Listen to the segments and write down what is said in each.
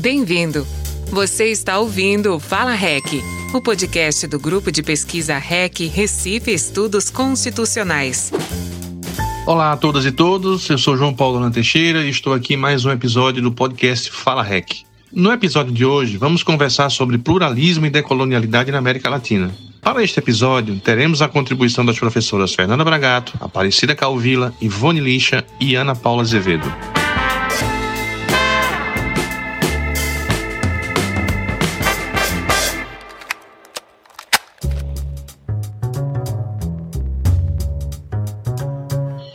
Bem-vindo! Você está ouvindo Fala REC, o podcast do grupo de pesquisa REC Recife Estudos Constitucionais. Olá a todas e todos, eu sou João Paulo Ana Teixeira e estou aqui em mais um episódio do podcast Fala REC. No episódio de hoje, vamos conversar sobre pluralismo e decolonialidade na América Latina. Para este episódio, teremos a contribuição das professoras Fernanda Bragato, Aparecida Calvila, Ivone Lixa e Ana Paula Azevedo.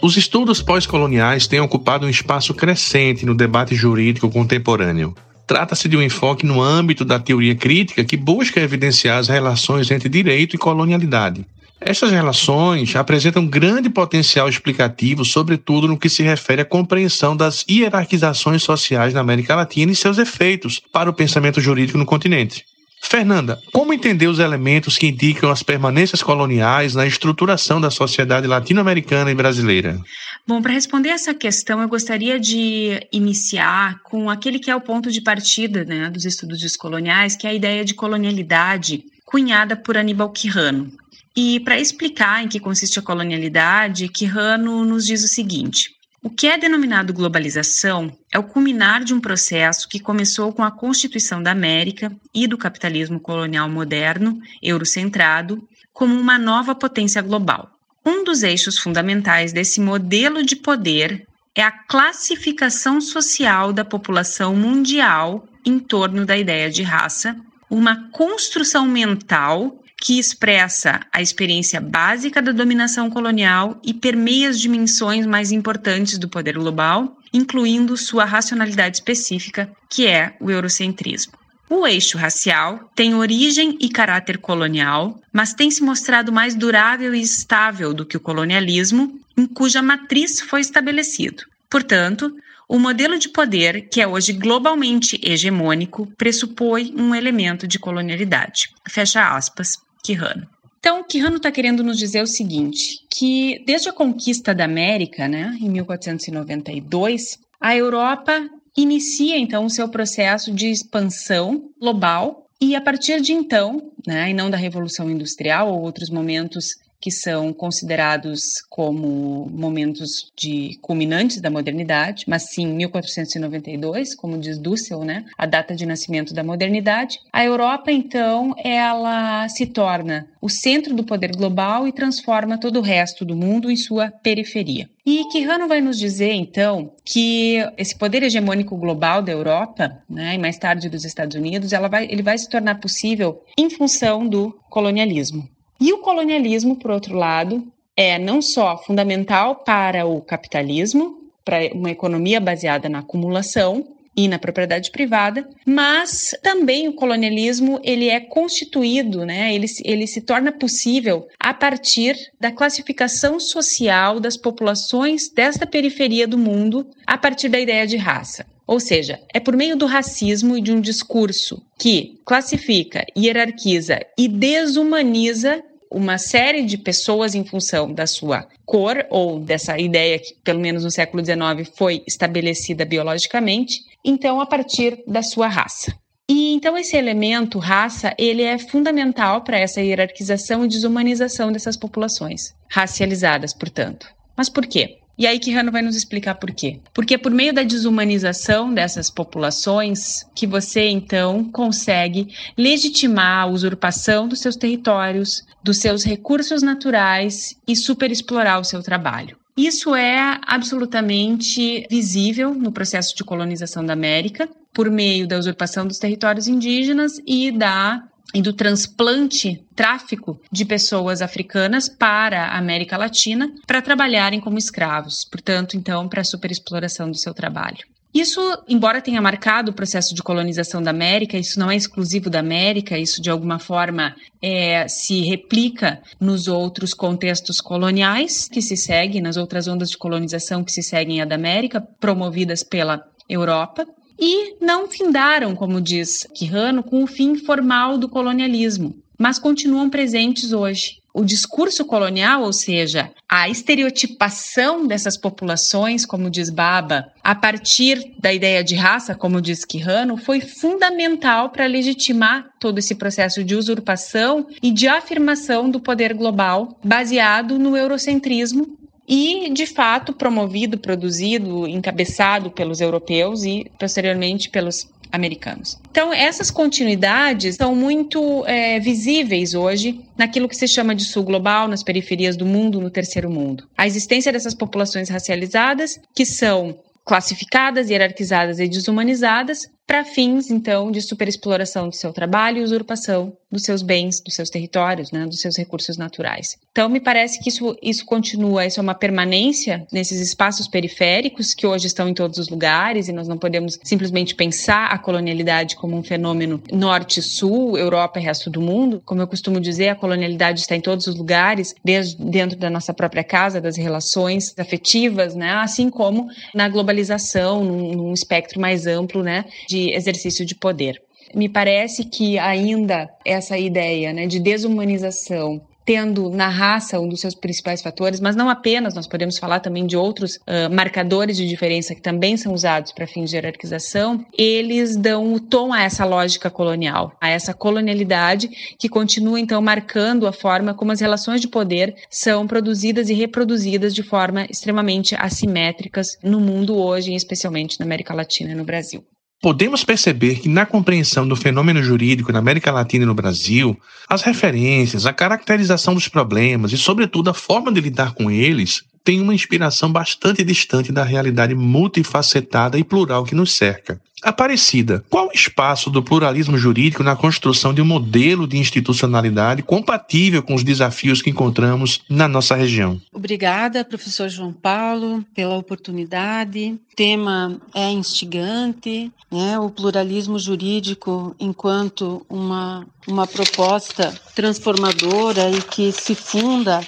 Os estudos pós-coloniais têm ocupado um espaço crescente no debate jurídico contemporâneo. Trata-se de um enfoque no âmbito da teoria crítica que busca evidenciar as relações entre direito e colonialidade. Essas relações apresentam grande potencial explicativo, sobretudo no que se refere à compreensão das hierarquizações sociais na América Latina e seus efeitos para o pensamento jurídico no continente. Fernanda, como entender os elementos que indicam as permanências coloniais na estruturação da sociedade latino-americana e brasileira? Bom, para responder essa questão, eu gostaria de iniciar com aquele que é o ponto de partida né, dos estudos descoloniais, que é a ideia de colonialidade cunhada por Aníbal Quirrano. E para explicar em que consiste a colonialidade, Quirrano nos diz o seguinte: o que é denominado globalização é o culminar de um processo que começou com a constituição da América e do capitalismo colonial moderno, eurocentrado, como uma nova potência global. Um dos eixos fundamentais desse modelo de poder é a classificação social da população mundial em torno da ideia de raça, uma construção mental que expressa a experiência básica da dominação colonial e permeia as dimensões mais importantes do poder global, incluindo sua racionalidade específica, que é o eurocentrismo. O eixo racial tem origem e caráter colonial, mas tem se mostrado mais durável e estável do que o colonialismo, em cuja matriz foi estabelecido. Portanto, o modelo de poder, que é hoje globalmente hegemônico, pressupõe um elemento de colonialidade. Fecha aspas. Quirrano. Então, Quirrano está querendo nos dizer o seguinte, que desde a conquista da América, né, em 1492, a Europa inicia então o seu processo de expansão global e a partir de então, né, e não da Revolução Industrial ou outros momentos que são considerados como momentos de culminantes da modernidade, mas sim 1492, como diz Dussel, né, a data de nascimento da modernidade. A Europa, então, ela se torna o centro do poder global e transforma todo o resto do mundo em sua periferia. E Quirrano vai nos dizer, então, que esse poder hegemônico global da Europa, né, e mais tarde dos Estados Unidos, vai, ele vai se tornar possível em função do colonialismo. E o colonialismo, por outro lado, é não só fundamental para o capitalismo, para uma economia baseada na acumulação e na propriedade privada, mas também o colonialismo ele é constituído, né? Ele, ele se torna possível a partir da classificação social das populações desta periferia do mundo a partir da ideia de raça. Ou seja, é por meio do racismo e de um discurso que classifica, hierarquiza e desumaniza uma série de pessoas em função da sua cor ou dessa ideia que, pelo menos no século XIX, foi estabelecida biologicamente, então a partir da sua raça. E então esse elemento raça, ele é fundamental para essa hierarquização e desumanização dessas populações, racializadas, portanto. Mas por quê? E aí Quirrano vai nos explicar por quê. Porque é por meio da desumanização dessas populações que você então consegue legitimar a usurpação dos seus territórios, dos seus recursos naturais e superexplorar o seu trabalho. Isso é absolutamente visível no processo de colonização da América, por meio da usurpação dos territórios indígenas e da e do transplante, tráfico de pessoas africanas para a América Latina para trabalharem como escravos, portanto, então, para a superexploração do seu trabalho. Isso, embora tenha marcado o processo de colonização da América, isso não é exclusivo da América, isso de alguma forma é, se replica nos outros contextos coloniais que se seguem, nas outras ondas de colonização que se seguem a da América, promovidas pela Europa e não findaram, como diz Quirrano, com o fim formal do colonialismo, mas continuam presentes hoje. o discurso colonial, ou seja, a estereotipação dessas populações, como diz Baba, a partir da ideia de raça, como diz Quirrano, foi fundamental para legitimar todo esse processo de usurpação e de afirmação do poder global baseado no eurocentrismo e, de fato, promovido, produzido, encabeçado pelos europeus e, posteriormente, pelos americanos. Então, essas continuidades são muito é, visíveis hoje naquilo que se chama de sul global, nas periferias do mundo, no terceiro mundo. A existência dessas populações racializadas, que são classificadas, hierarquizadas e desumanizadas, para fins, então, de superexploração do seu trabalho e usurpação dos seus bens, dos seus territórios, né, dos seus recursos naturais. Então, me parece que isso, isso continua, isso é uma permanência nesses espaços periféricos que hoje estão em todos os lugares e nós não podemos simplesmente pensar a colonialidade como um fenômeno norte-sul, Europa e resto do mundo. Como eu costumo dizer, a colonialidade está em todos os lugares, desde dentro da nossa própria casa, das relações afetivas, né, assim como na globalização, num, num espectro mais amplo, né, de de exercício de poder. Me parece que ainda essa ideia né, de desumanização tendo na raça um dos seus principais fatores, mas não apenas, nós podemos falar também de outros uh, marcadores de diferença que também são usados para fins de hierarquização, eles dão o tom a essa lógica colonial, a essa colonialidade que continua então marcando a forma como as relações de poder são produzidas e reproduzidas de forma extremamente assimétricas no mundo hoje, especialmente na América Latina e no Brasil. Podemos perceber que, na compreensão do fenômeno jurídico na América Latina e no Brasil, as referências, a caracterização dos problemas e, sobretudo, a forma de lidar com eles tem uma inspiração bastante distante da realidade multifacetada e plural que nos cerca. Aparecida, qual o espaço do pluralismo jurídico na construção de um modelo de institucionalidade compatível com os desafios que encontramos na nossa região? Obrigada, professor João Paulo, pela oportunidade. O tema é instigante, né? o pluralismo jurídico enquanto uma, uma proposta transformadora e que se funda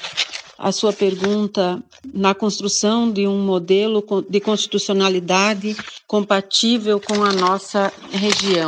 a sua pergunta na construção de um modelo de constitucionalidade compatível com a nossa região.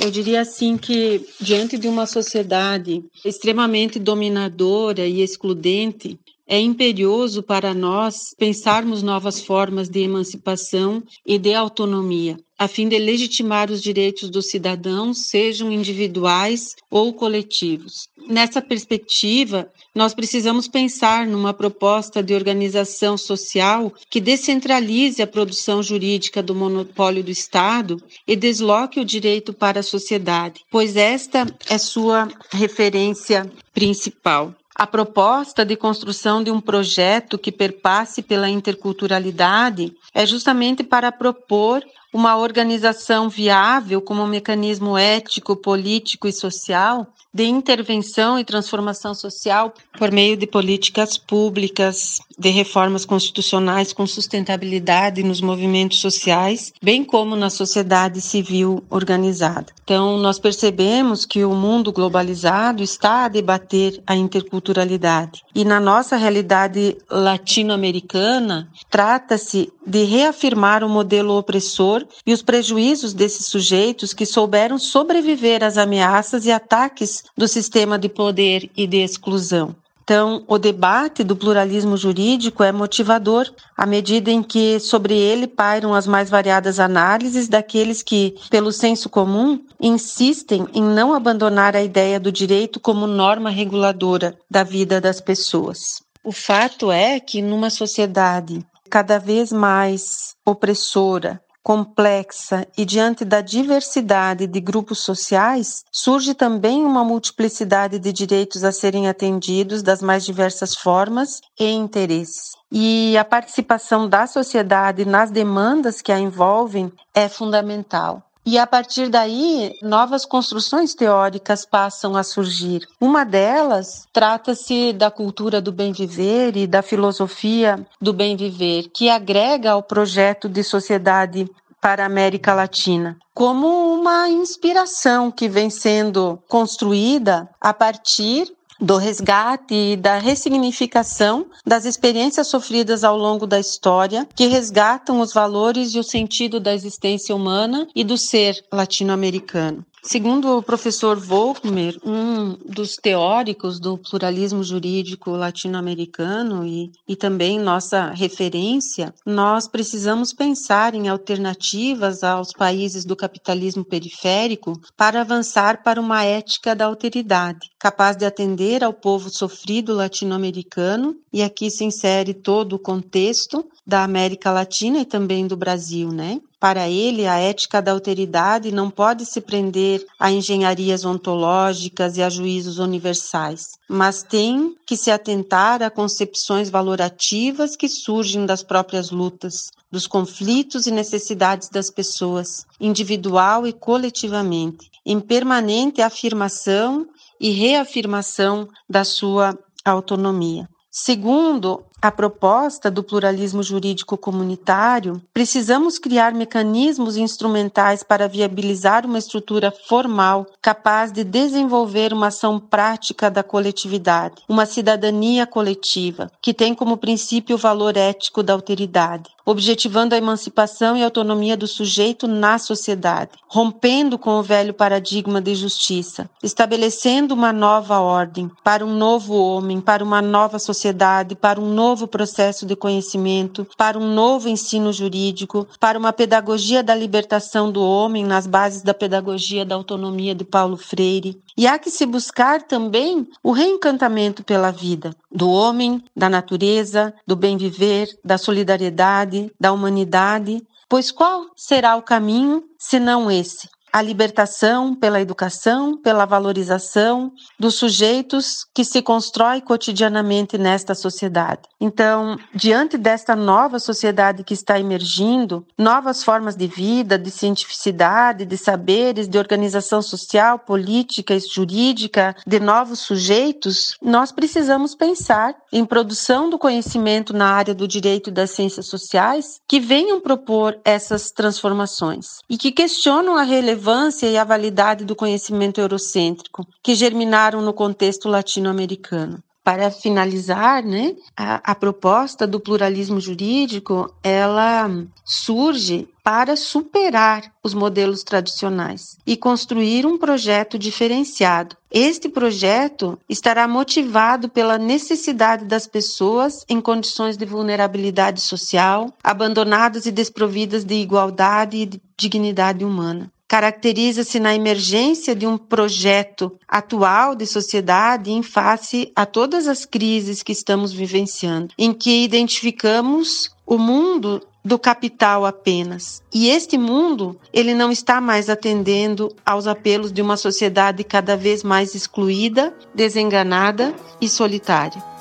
Eu diria assim que, diante de uma sociedade extremamente dominadora e excludente, é imperioso para nós pensarmos novas formas de emancipação e de autonomia, a fim de legitimar os direitos dos cidadãos, sejam individuais ou coletivos. Nessa perspectiva, nós precisamos pensar numa proposta de organização social que descentralize a produção jurídica do monopólio do Estado e desloque o direito para a sociedade, pois esta é sua referência principal. A proposta de construção de um projeto que perpasse pela interculturalidade é justamente para propor uma organização viável como um mecanismo ético, político e social de intervenção e transformação social por meio de políticas públicas, de reformas constitucionais com sustentabilidade nos movimentos sociais, bem como na sociedade civil organizada. Então, nós percebemos que o mundo globalizado está a debater a interculturalidade. E na nossa realidade latino-americana, trata-se de reafirmar o modelo opressor e os prejuízos desses sujeitos que souberam sobreviver às ameaças e ataques do sistema de poder e de exclusão. Então, o debate do pluralismo jurídico é motivador à medida em que sobre ele pairam as mais variadas análises daqueles que, pelo senso comum, insistem em não abandonar a ideia do direito como norma reguladora da vida das pessoas. O fato é que, numa sociedade cada vez mais opressora, complexa e diante da diversidade de grupos sociais, surge também uma multiplicidade de direitos a serem atendidos das mais diversas formas e interesses. E a participação da sociedade nas demandas que a envolvem é fundamental. E a partir daí, novas construções teóricas passam a surgir. Uma delas trata-se da cultura do bem viver e da filosofia do bem viver, que agrega ao projeto de sociedade para a América Latina, como uma inspiração que vem sendo construída a partir do resgate e da ressignificação das experiências sofridas ao longo da história, que resgatam os valores e o sentido da existência humana e do ser latino-americano. Segundo o professor Volkmer, um dos teóricos do pluralismo jurídico latino-americano e, e também nossa referência, nós precisamos pensar em alternativas aos países do capitalismo periférico para avançar para uma ética da alteridade, capaz de atender ao povo sofrido latino-americano, e aqui se insere todo o contexto da América Latina e também do Brasil, né? Para ele, a ética da alteridade não pode se prender a engenharias ontológicas e a juízos universais, mas tem que se atentar a concepções valorativas que surgem das próprias lutas, dos conflitos e necessidades das pessoas, individual e coletivamente, em permanente afirmação e reafirmação da sua autonomia. Segundo a proposta do pluralismo jurídico comunitário, precisamos criar mecanismos instrumentais para viabilizar uma estrutura formal capaz de desenvolver uma ação prática da coletividade, uma cidadania coletiva, que tem como princípio o valor ético da alteridade, objetivando a emancipação e autonomia do sujeito na sociedade, rompendo com o velho paradigma de justiça, estabelecendo uma nova ordem para um novo homem, para uma nova sociedade, para um novo processo de conhecimento, para um novo ensino jurídico, para uma pedagogia da libertação do homem nas bases da pedagogia da autonomia de Paulo Freire. E há que se buscar também o reencantamento pela vida do homem, da natureza, do bem viver, da solidariedade, da humanidade. Pois qual será o caminho senão esse? A libertação pela educação, pela valorização dos sujeitos que se constrói cotidianamente nesta sociedade. Então, diante desta nova sociedade que está emergindo, novas formas de vida, de cientificidade, de saberes, de organização social, política e jurídica, de novos sujeitos, nós precisamos pensar em produção do conhecimento na área do direito e das ciências sociais que venham propor essas transformações e que questionam a relevância relevância e a validade do conhecimento eurocêntrico, que germinaram no contexto latino-americano. Para finalizar, né, a, a proposta do pluralismo jurídico, ela surge para superar os modelos tradicionais e construir um projeto diferenciado. Este projeto estará motivado pela necessidade das pessoas em condições de vulnerabilidade social, abandonadas e desprovidas de igualdade e de dignidade humana caracteriza-se na emergência de um projeto atual de sociedade em face a todas as crises que estamos vivenciando, em que identificamos o mundo do capital apenas. E este mundo, ele não está mais atendendo aos apelos de uma sociedade cada vez mais excluída, desenganada e solitária.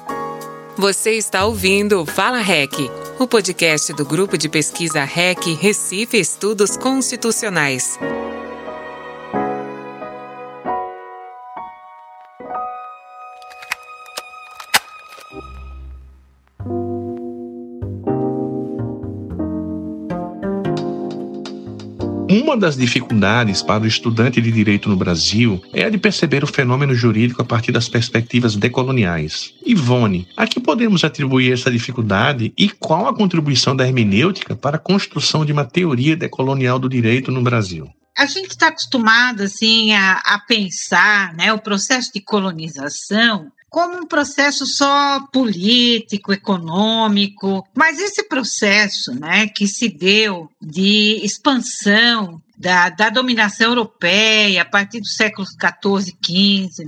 Você está ouvindo Fala REC, o podcast do grupo de pesquisa REC Recife Estudos Constitucionais. Uma das dificuldades para o estudante de direito no Brasil é a de perceber o fenômeno jurídico a partir das perspectivas decoloniais. Ivone, a que podemos atribuir essa dificuldade e qual a contribuição da hermenêutica para a construção de uma teoria decolonial do direito no Brasil? a gente está acostumado assim a, a, pensar né, o processo de colonização como um processo só político, econômico, mas esse processo, né, que se deu de expansão da, da, dominação europeia a partir dos séculos XIV, XV,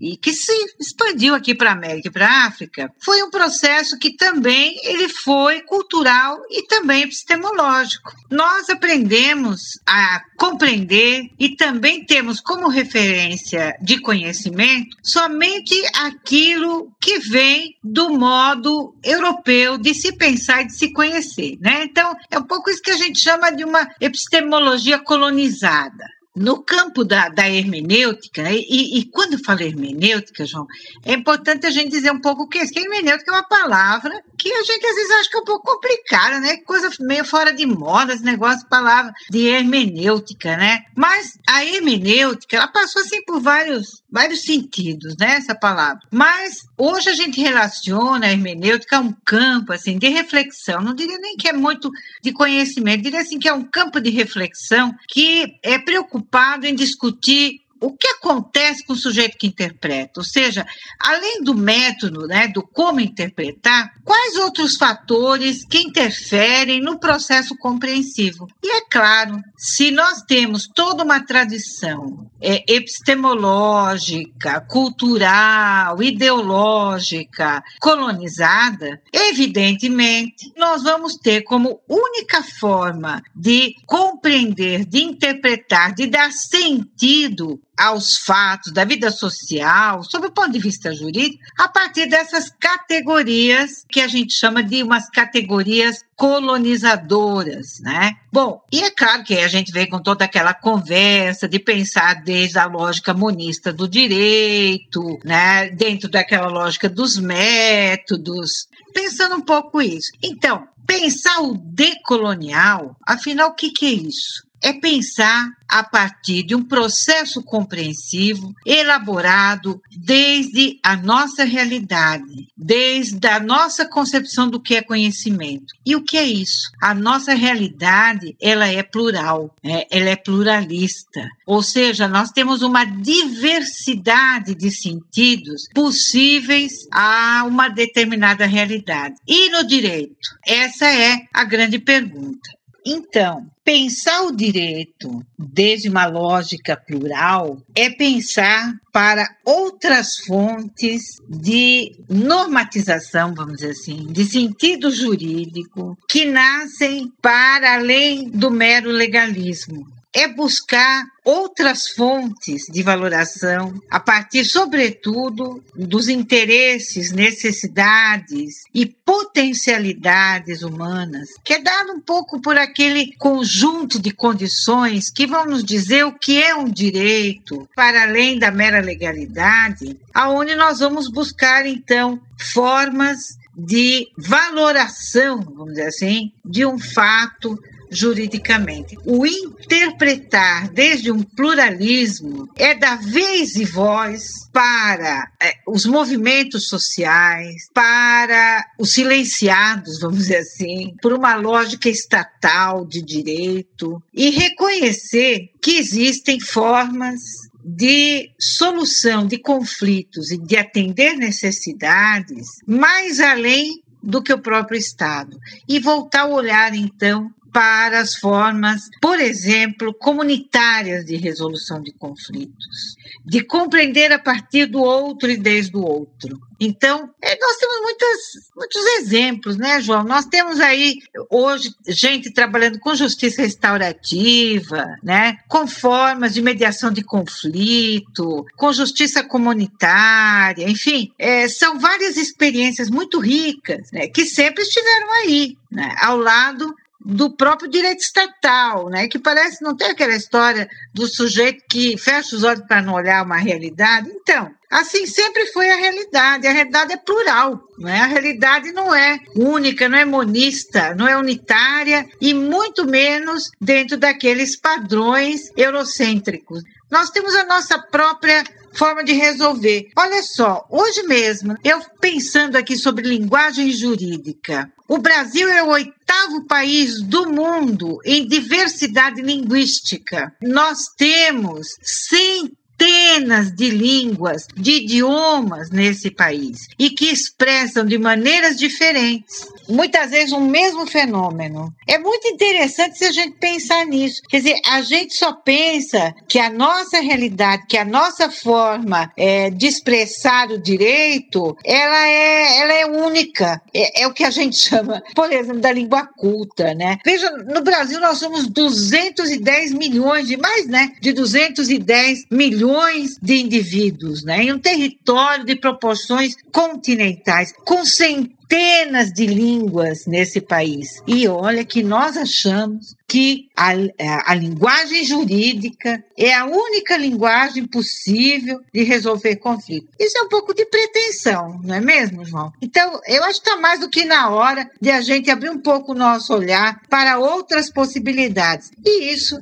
e que se expandiu aqui para a América e para a África, foi um processo que também ele foi cultural e também epistemológico. Nós aprendemos a compreender e também temos como referência de conhecimento somente aquilo que vem do modo europeu de se pensar e de se conhecer, né? Então, é um pouco isso que a gente chama de uma epistemologia colonizada. No campo da, da hermenêutica, e, e, quando eu falo hermenêutica, João, é importante a gente dizer um pouco o que é isso, que hermenêutica é uma palavra que a gente às vezes acha que é um pouco complicada, né? Coisa meio fora de moda, esse negócio, palavra de hermenêutica, né? Mas a hermenêutica, ela passou assim por vários vários sentidos, né, palavra. Mas hoje a gente relaciona a hermenêutica a um campo assim de reflexão, não diria nem que é muito de conhecimento, diria assim que é um campo de reflexão que é preocupado em discutir o que acontece com o sujeito que interpreta? Ou seja, além do método, né, do como interpretar, quais outros fatores que interferem no processo compreensivo? E é claro, se nós temos toda uma tradição é, epistemológica, cultural, ideológica, colonizada, evidentemente nós vamos ter como única forma de compreender, de interpretar, de dar sentido aos fatos da vida social, sob o ponto de vista jurídico, a partir dessas categorias que a gente chama de umas categorias colonizadoras, né? Bom, e é claro que a gente vem com toda aquela conversa de pensar desde a lógica monista do direito, né, dentro daquela lógica dos métodos, pensando um pouco isso. Então, pensar o decolonial, afinal, o que, que é isso? É pensar a partir de um processo compreensivo elaborado desde a nossa realidade, desde a nossa concepção do que é conhecimento. E o que é isso? A nossa realidade, ela é plural, né? ela é pluralista. Ou seja, nós temos uma diversidade de sentidos possíveis a uma determinada realidade. E no direito? Essa é a grande pergunta. Então, pensar o direito desde uma lógica plural é pensar para outras fontes de normatização, vamos dizer assim, de sentido jurídico, que nascem para além do mero legalismo é buscar outras fontes de valoração, a partir, sobretudo, dos interesses, necessidades e potencialidades humanas, que é dado um pouco por aquele conjunto de condições que vão nos dizer o que é um direito, para além da mera legalidade, aonde nós vamos buscar, então, formas de valoração, vamos dizer assim, de um fato juridicamente. O interpretar desde um pluralismo é dar vez e voz para é, os movimentos sociais, para os silenciados, vamos dizer assim, por uma lógica estatal de direito e reconhecer que existem formas de solução de conflitos e de atender necessidades mais além do que o próprio Estado. E voltar a olhar, então, para as formas, por exemplo, comunitárias de resolução de conflitos, de compreender a partir do outro e desde o outro. Então, é, nós temos muitas, muitos exemplos, né, João? Nós temos aí hoje gente trabalhando com justiça restaurativa, né, com formas de mediação de conflito, com justiça comunitária, enfim, é, são várias experiências muito ricas, né, que sempre estiveram aí, né, ao lado do próprio direito estatal, né? que parece não ter aquela história do sujeito que fecha os olhos para não olhar uma realidade. Então, assim sempre foi a realidade. A realidade é plural, né? a realidade não é única, não é monista, não é unitária e muito menos dentro daqueles padrões eurocêntricos. Nós temos a nossa própria forma de resolver. Olha só, hoje mesmo, eu pensando aqui sobre linguagem jurídica, o Brasil é o oitavo país do mundo em diversidade linguística. Nós temos 100 centenas de línguas, de idiomas nesse país e que expressam de maneiras diferentes, muitas vezes um mesmo fenômeno. É muito interessante se a gente pensar nisso. Quer dizer, a gente só pensa que a nossa realidade, que a nossa forma é, de expressar o direito, ela é, ela é única. É, é o que a gente chama, por exemplo, da língua culta, né? Veja, no Brasil nós somos 210 milhões de mais, né? De 210 milhões milhões de indivíduos, né, em um território de proporções continentais, com centenas de línguas nesse país. E olha que nós achamos que a, a, a, linguagem jurídica é a única linguagem possível de resolver conflitos. Isso é um pouco de pretensão, não é mesmo, João? Então, eu acho que está mais do que na hora de a gente abrir um pouco o nosso olhar para outras possibilidades. E isso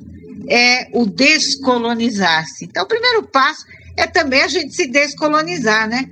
é o descolonizar-se. Então, o primeiro passo é também a gente se descolonizar, né?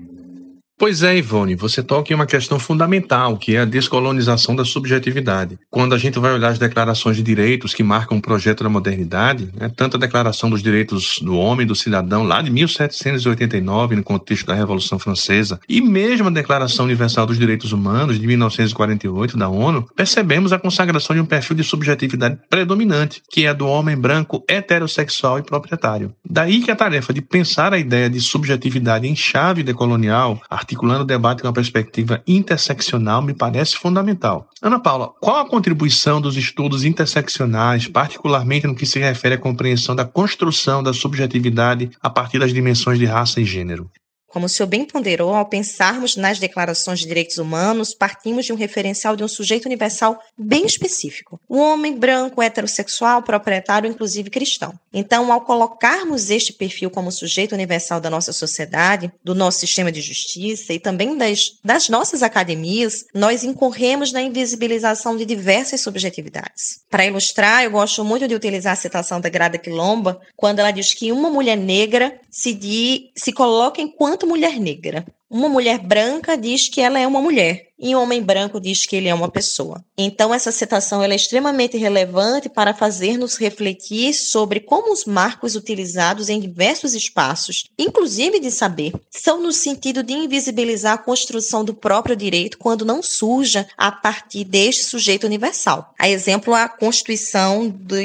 Pois é, Ivone, você toca em uma questão fundamental, que é a descolonização da subjetividade. Quando a gente vai olhar as declarações de direitos que marcam o projeto da modernidade, né, tanto a Declaração dos Direitos do Homem e do Cidadão, lá de 1789, no contexto da Revolução Francesa, e mesmo a Declaração Universal dos Direitos Humanos, de 1948, da ONU, percebemos a consagração de um perfil de subjetividade predominante, que é a do homem branco heterossexual e proprietário. Daí que a tarefa de pensar a ideia de subjetividade em chave decolonial, articulando o debate com uma perspectiva interseccional me parece fundamental. Ana Paula, qual a contribuição dos estudos interseccionais, particularmente no que se refere à compreensão da construção da subjetividade a partir das dimensões de raça e gênero? Como o senhor bem ponderou, ao pensarmos nas declarações de direitos humanos, partimos de um referencial de um sujeito universal bem específico. O homem branco, heterossexual, proprietário, inclusive cristão. Então, ao colocarmos este perfil como sujeito universal da nossa sociedade, do nosso sistema de justiça e também das, das nossas academias, nós incorremos na invisibilização de diversas subjetividades. Para ilustrar, eu gosto muito de utilizar a citação da Grada Quilomba, quando ela diz que uma mulher negra se, di, se coloca enquanto enquanto mulher negra. Uma mulher branca diz que ela é uma mulher e um homem branco diz que ele é uma pessoa. Então essa citação é extremamente relevante para fazer-nos refletir sobre como os marcos utilizados em diversos espaços, inclusive de saber, são no sentido de invisibilizar a construção do próprio direito quando não surja a partir deste sujeito universal. A exemplo a Constituição do,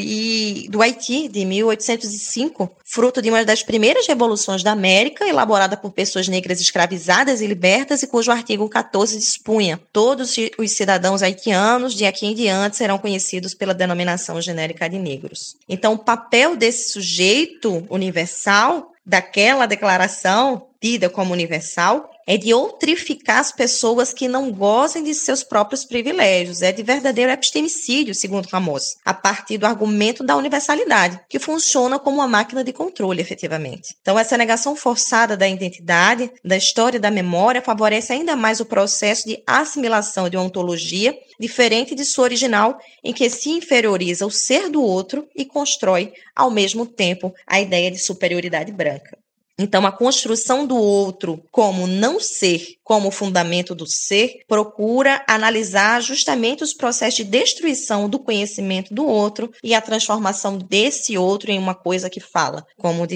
do Haiti de 1805, fruto de uma das primeiras revoluções da América, elaborada por pessoas negras escravizadas e libertas e cujo artigo 14 dispunha: todos os cidadãos haitianos de aqui em diante serão conhecidos pela denominação genérica de negros. Então, o papel desse sujeito universal daquela declaração tida como universal é de outrificar as pessoas que não gozem de seus próprios privilégios, é de verdadeiro epistemicídio, segundo Ramos, a partir do argumento da universalidade, que funciona como uma máquina de controle, efetivamente. Então, essa negação forçada da identidade, da história e da memória favorece ainda mais o processo de assimilação de uma ontologia diferente de sua original, em que se inferioriza o ser do outro e constrói, ao mesmo tempo, a ideia de superioridade branca. Então, a construção do outro como não ser, como fundamento do ser, procura analisar justamente os processos de destruição do conhecimento do outro e a transformação desse outro em uma coisa que fala, como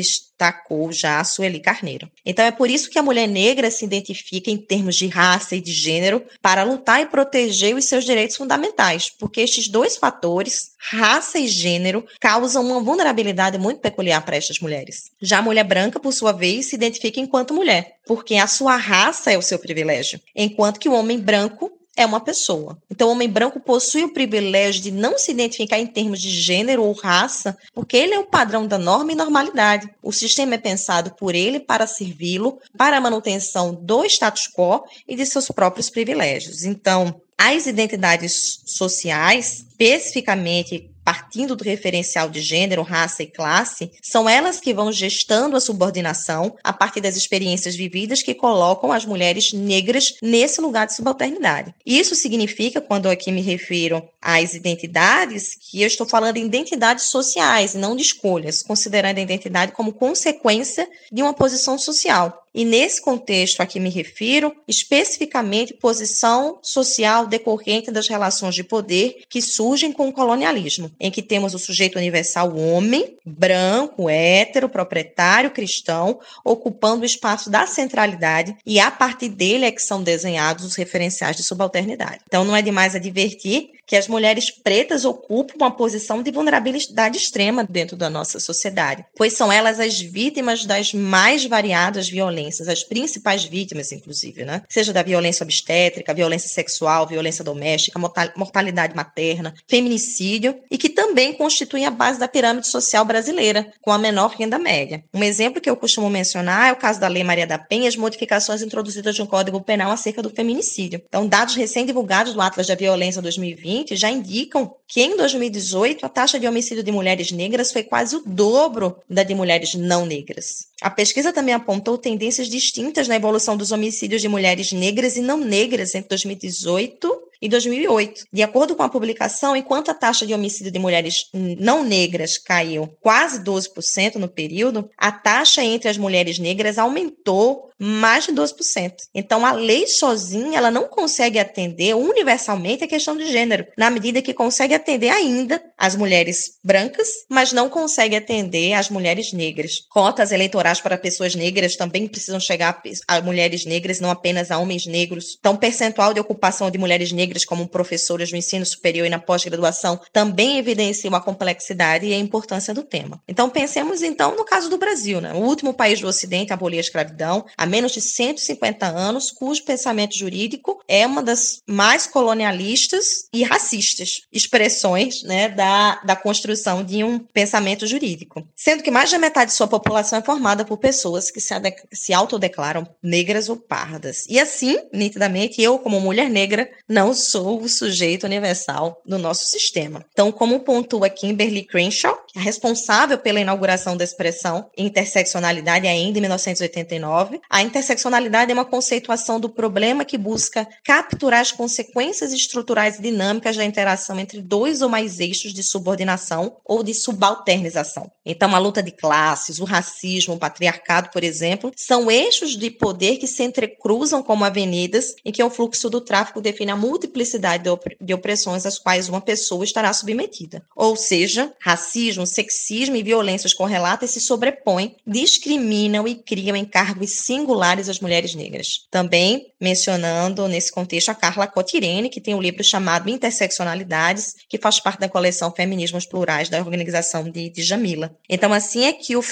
destacou já a Sueli Carneiro. Então, é por isso que a mulher negra se identifica em termos de raça e de gênero para lutar e proteger os seus direitos fundamentais, porque estes dois fatores, raça e gênero, causam uma vulnerabilidade muito peculiar para estas mulheres. Já a mulher branca, por sua sua vez, se identifica enquanto mulher, porque a sua raça é o seu privilégio, enquanto que o homem branco é uma pessoa. Então, o homem branco possui o privilégio de não se identificar em termos de gênero ou raça, porque ele é o padrão da norma e normalidade. O sistema é pensado por ele para servi-lo, para a manutenção do status quo e de seus próprios privilégios. Então, as identidades sociais, especificamente partindo do referencial de gênero, raça e classe, são elas que vão gestando a subordinação a partir das experiências vividas que colocam as mulheres negras nesse lugar de subalternidade. Isso significa, quando aqui me refiro às identidades, que eu estou falando de identidades sociais não de escolhas, considerando a identidade como consequência de uma posição social. E nesse contexto a que me refiro, especificamente posição social decorrente das relações de poder que surgem com o colonialismo, em que temos o sujeito universal homem, branco, hétero, proprietário, cristão, ocupando o espaço da centralidade e a partir dele é que são desenhados os referenciais de subalternidade. Então não é demais advertir que as mulheres pretas ocupam uma posição de vulnerabilidade extrema dentro da nossa sociedade, pois são elas as vítimas das mais variadas violências, as principais vítimas, inclusive, né? Seja da violência obstétrica, violência sexual, violência doméstica, mortalidade materna, feminicídio, e que também constituem a base da pirâmide social brasileira, com a menor renda média. Um exemplo que eu costumo mencionar é o caso da Lei Maria da Penha e as modificações introduzidas no Código Penal acerca do feminicídio. Então, dados recém-divulgados do Atlas da Violência 2020 já indicam que em 2018 a taxa de homicídio de mulheres negras foi quase o dobro da de mulheres não negras. A pesquisa também apontou tendências distintas na evolução dos homicídios de mulheres negras e não negras entre 2018 e 2008. De acordo com a publicação, enquanto a taxa de homicídio de mulheres não negras caiu quase 12% no período, a taxa entre as mulheres negras aumentou mais de 12%. Então, a lei sozinha, ela não consegue atender universalmente a questão de gênero, na medida que consegue atender ainda as mulheres brancas, mas não consegue atender as mulheres negras. Cotas eleitorais para pessoas negras também precisam chegar a mulheres negras, não apenas a homens negros. Então, percentual de ocupação de mulheres negras como professoras no ensino superior e na pós-graduação também evidencia uma complexidade e a importância do tema. Então, pensemos então no caso do Brasil, né? O último país do Ocidente a abolir a escravidão, a menos de 150 anos, cujo pensamento jurídico é uma das mais colonialistas e racistas expressões né, da, da construção de um pensamento jurídico. Sendo que mais da metade de sua população é formada por pessoas que se, se autodeclaram negras ou pardas. E assim, nitidamente, eu, como mulher negra, não sou o sujeito universal do nosso sistema. Então, como pontua Kimberly Crenshaw, é responsável pela inauguração da expressão interseccionalidade ainda em 1989, a interseccionalidade é uma conceituação do problema que busca capturar as consequências estruturais e dinâmicas da interação entre dois ou mais eixos de subordinação ou de subalternização. Então, a luta de classes, o racismo, o patriarcado, por exemplo, são eixos de poder que se entrecruzam como avenidas em que o fluxo do tráfico define a multiplicidade de opressões às quais uma pessoa estará submetida. Ou seja, racismo, sexismo e violências correlatas se sobrepõem, discriminam e criam encargos singulares às mulheres negras. Também mencionando nesse contexto a Carla Cotirene, que tem um livro chamado Interseccionalidades, que faz parte da coleção Feminismos Plurais da organização de, de Jamila. Então, assim é que o,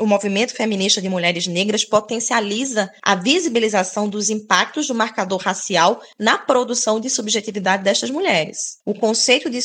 o movimento feminista de mulheres negras potencializa a visibilização dos impactos do marcador racial na produção de subjetividade destas mulheres. O conceito de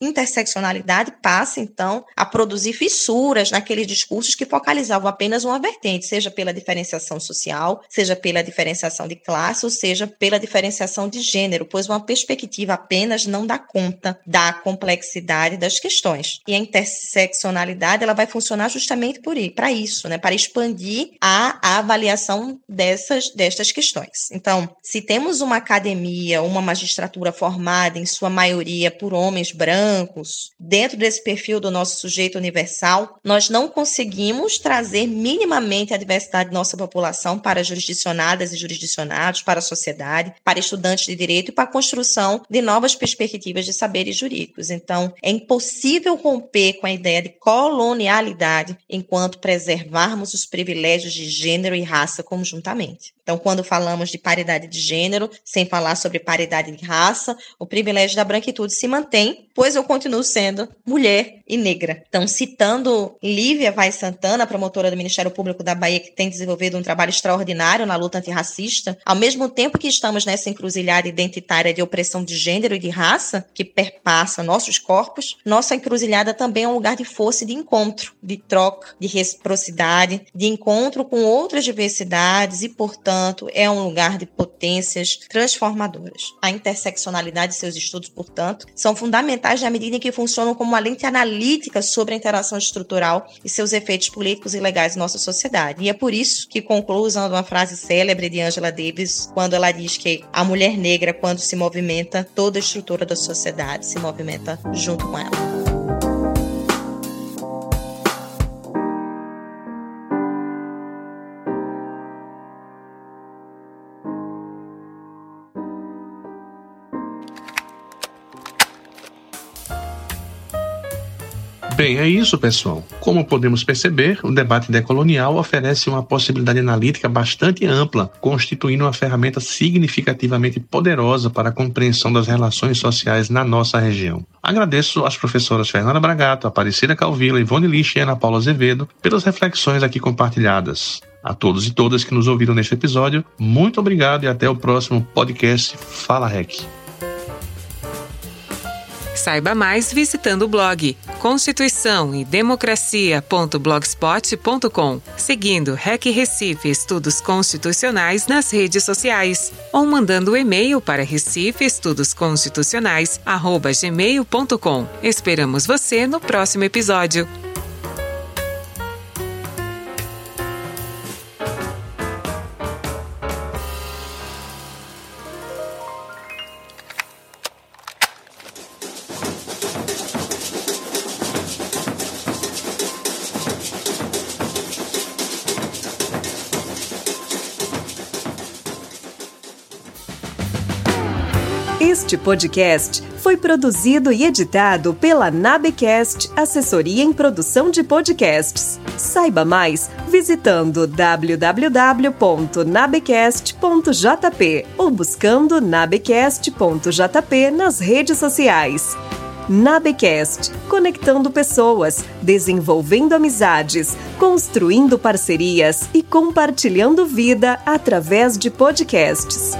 interseccionalidade passa, então, a produzir fissuras naqueles discursos que focalizavam apenas uma vertente, seja pela diferenciação social, seja pela diferenciação de classe, ou seja pela diferenciação de gênero, pois uma perspectiva apenas não dá conta da complexidade das questões. E a interseccionalidade ela vai funcionar justamente para isso, né, para expandir a, a avaliação dessas destas questões. Então, se temos uma academia, uma magistratura formada em sua maioria por homens brancos brancos, dentro desse perfil do nosso sujeito universal, nós não conseguimos trazer minimamente a diversidade da nossa população para jurisdicionadas e jurisdicionados, para a sociedade, para estudantes de direito e para a construção de novas perspectivas de saberes jurídicos. Então, é impossível romper com a ideia de colonialidade enquanto preservarmos os privilégios de gênero e raça conjuntamente. Então, quando falamos de paridade de gênero, sem falar sobre paridade de raça, o privilégio da branquitude se mantém, pois eu continuo sendo mulher e negra. Então, citando Lívia Vaz Santana, promotora do Ministério Público da Bahia, que tem desenvolvido um trabalho extraordinário na luta antirracista, ao mesmo tempo que estamos nessa encruzilhada identitária de opressão de gênero e de raça, que perpassa nossos corpos, nossa encruzilhada também é um lugar de força e de encontro, de troca, de reciprocidade, de encontro com outras diversidades e, portanto, é um lugar de potências transformadoras. A interseccionalidade e seus estudos, portanto, são fundamentais na medida em que funcionam como uma lente analítica sobre a interação estrutural e seus efeitos políticos e legais em nossa sociedade. E é por isso que concluo usando uma frase célebre de Angela Davis, quando ela diz que a mulher negra, quando se movimenta, toda a estrutura da sociedade se movimenta junto com ela. Bem, é isso, pessoal. Como podemos perceber, o debate decolonial oferece uma possibilidade analítica bastante ampla, constituindo uma ferramenta significativamente poderosa para a compreensão das relações sociais na nossa região. Agradeço às professoras Fernanda Bragato, Aparecida Calvila, Ivone Lich e Ana Paula Azevedo pelas reflexões aqui compartilhadas. A todos e todas que nos ouviram neste episódio, muito obrigado e até o próximo podcast Fala Rec. Saiba mais visitando o blog constituição e democracia.blogspot.com, seguindo REC Recife Estudos Constitucionais nas redes sociais ou mandando e-mail para recifeestudosconstitucionais@gmail.com. Esperamos você no próximo episódio. Este podcast foi produzido e editado pela Nabecast Assessoria em Produção de Podcasts. Saiba mais visitando www.nabecast.jp ou buscando nabecast.jp nas redes sociais. Nabecast, conectando pessoas, desenvolvendo amizades, construindo parcerias e compartilhando vida através de podcasts.